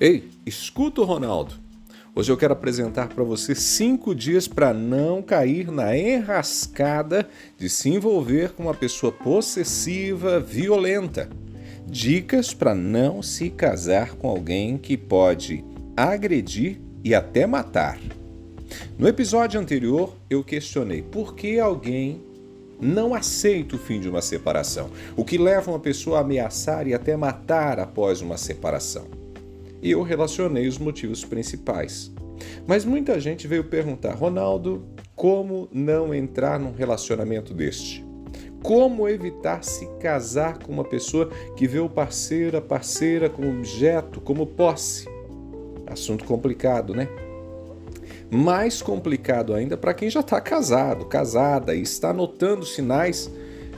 Ei, escuta o Ronaldo. Hoje eu quero apresentar para você cinco dias para não cair na enrascada de se envolver com uma pessoa possessiva, violenta. Dicas para não se casar com alguém que pode agredir e até matar. No episódio anterior, eu questionei por que alguém não aceita o fim de uma separação, o que leva uma pessoa a ameaçar e até matar após uma separação e eu relacionei os motivos principais. Mas muita gente veio perguntar, Ronaldo, como não entrar num relacionamento deste? Como evitar se casar com uma pessoa que vê o parceiro, a parceira como objeto, como posse? Assunto complicado, né? Mais complicado ainda para quem já está casado, casada e está notando sinais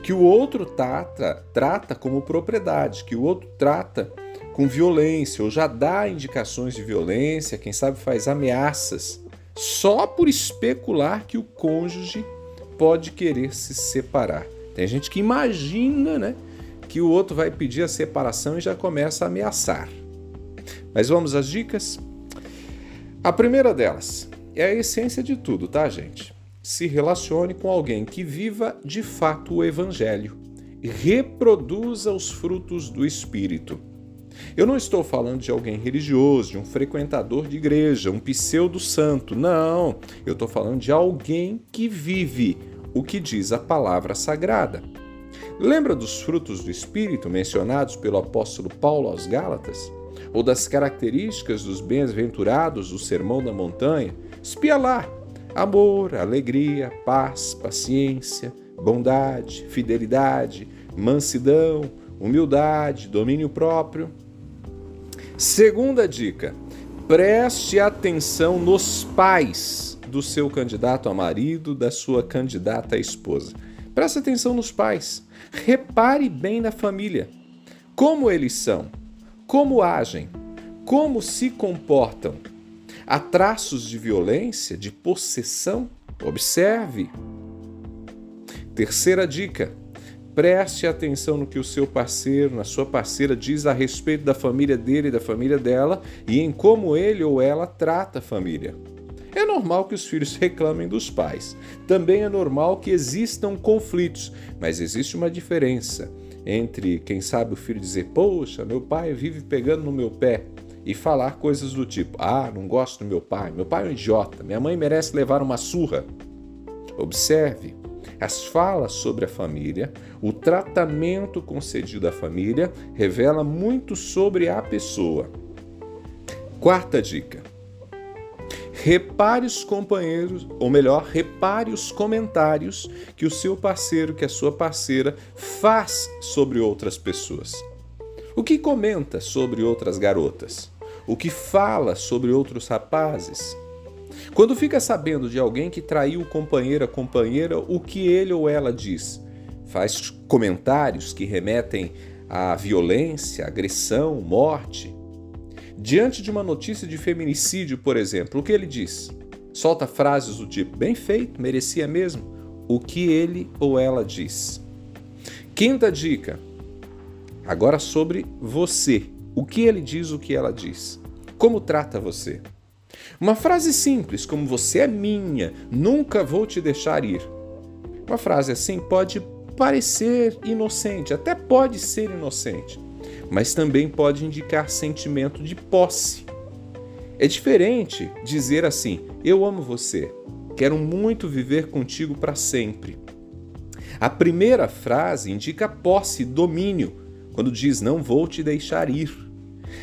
que o outro trata, trata como propriedade, que o outro trata com violência, ou já dá indicações de violência, quem sabe faz ameaças, só por especular que o cônjuge pode querer se separar. Tem gente que imagina né, que o outro vai pedir a separação e já começa a ameaçar. Mas vamos às dicas? A primeira delas é a essência de tudo, tá, gente? Se relacione com alguém que viva de fato o Evangelho reproduza os frutos do Espírito. Eu não estou falando de alguém religioso, de um frequentador de igreja, um pseudo-santo. Não, eu estou falando de alguém que vive o que diz a palavra sagrada. Lembra dos frutos do Espírito mencionados pelo apóstolo Paulo aos Gálatas? Ou das características dos bem-aventurados do Sermão da Montanha? Espia lá: amor, alegria, paz, paciência, bondade, fidelidade, mansidão, humildade, domínio próprio. Segunda dica: preste atenção nos pais do seu candidato a marido, da sua candidata a esposa. Preste atenção nos pais. Repare bem na família. Como eles são, como agem, como se comportam. Há traços de violência, de possessão? Observe. Terceira dica: Preste atenção no que o seu parceiro, na sua parceira diz a respeito da família dele e da família dela e em como ele ou ela trata a família. É normal que os filhos reclamem dos pais. Também é normal que existam conflitos, mas existe uma diferença entre quem sabe o filho dizer: "Poxa, meu pai vive pegando no meu pé" e falar coisas do tipo: "Ah, não gosto do meu pai, meu pai é um idiota, minha mãe merece levar uma surra". Observe as falas sobre a família, o tratamento concedido à família revela muito sobre a pessoa. Quarta dica: repare os companheiros, ou melhor, repare os comentários que o seu parceiro, que a sua parceira faz sobre outras pessoas. O que comenta sobre outras garotas? O que fala sobre outros rapazes? Quando fica sabendo de alguém que traiu o companheiro, a companheira, o que ele ou ela diz? Faz comentários que remetem à violência, agressão, morte. Diante de uma notícia de feminicídio, por exemplo, o que ele diz? Solta frases do tipo: bem feito, merecia mesmo. O que ele ou ela diz? Quinta dica. Agora sobre você. O que ele diz, o que ela diz? Como trata você? Uma frase simples como você é minha, nunca vou te deixar ir. Uma frase assim pode parecer inocente, até pode ser inocente, mas também pode indicar sentimento de posse. É diferente dizer assim: Eu amo você, quero muito viver contigo para sempre. A primeira frase indica posse, domínio, quando diz não vou te deixar ir.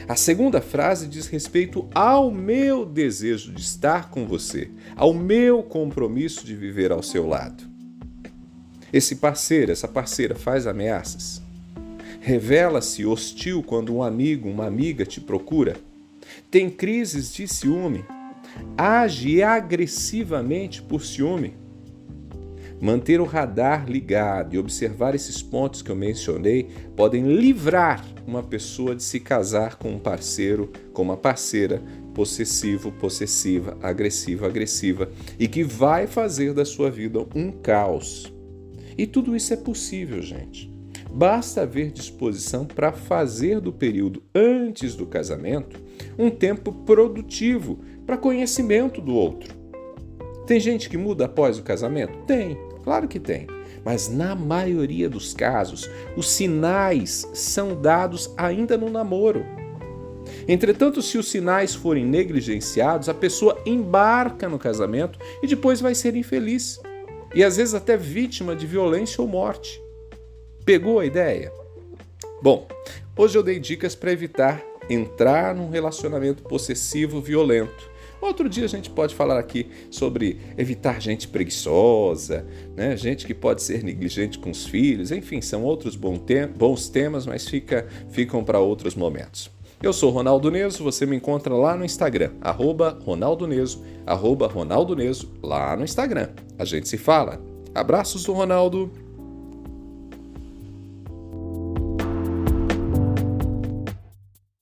A segunda frase diz respeito ao meu desejo de estar com você, ao meu compromisso de viver ao seu lado. Esse parceiro, essa parceira faz ameaças? Revela-se hostil quando um amigo, uma amiga te procura? Tem crises de ciúme? Age agressivamente por ciúme? Manter o radar ligado e observar esses pontos que eu mencionei podem livrar uma pessoa de se casar com um parceiro, com uma parceira possessivo, possessiva, agressiva, agressiva e que vai fazer da sua vida um caos. E tudo isso é possível, gente. Basta haver disposição para fazer do período antes do casamento um tempo produtivo para conhecimento do outro. Tem gente que muda após o casamento? Tem, claro que tem. Mas na maioria dos casos, os sinais são dados ainda no namoro. Entretanto, se os sinais forem negligenciados, a pessoa embarca no casamento e depois vai ser infeliz. E às vezes até vítima de violência ou morte. Pegou a ideia? Bom, hoje eu dei dicas para evitar entrar num relacionamento possessivo violento. Outro dia a gente pode falar aqui sobre evitar gente preguiçosa, né? gente que pode ser negligente com os filhos, enfim, são outros bons temas, mas fica, ficam para outros momentos. Eu sou Ronaldo Neso, você me encontra lá no Instagram, arroba Ronaldo Neso, arroba Ronaldo Neso, lá no Instagram. A gente se fala. Abraços do Ronaldo.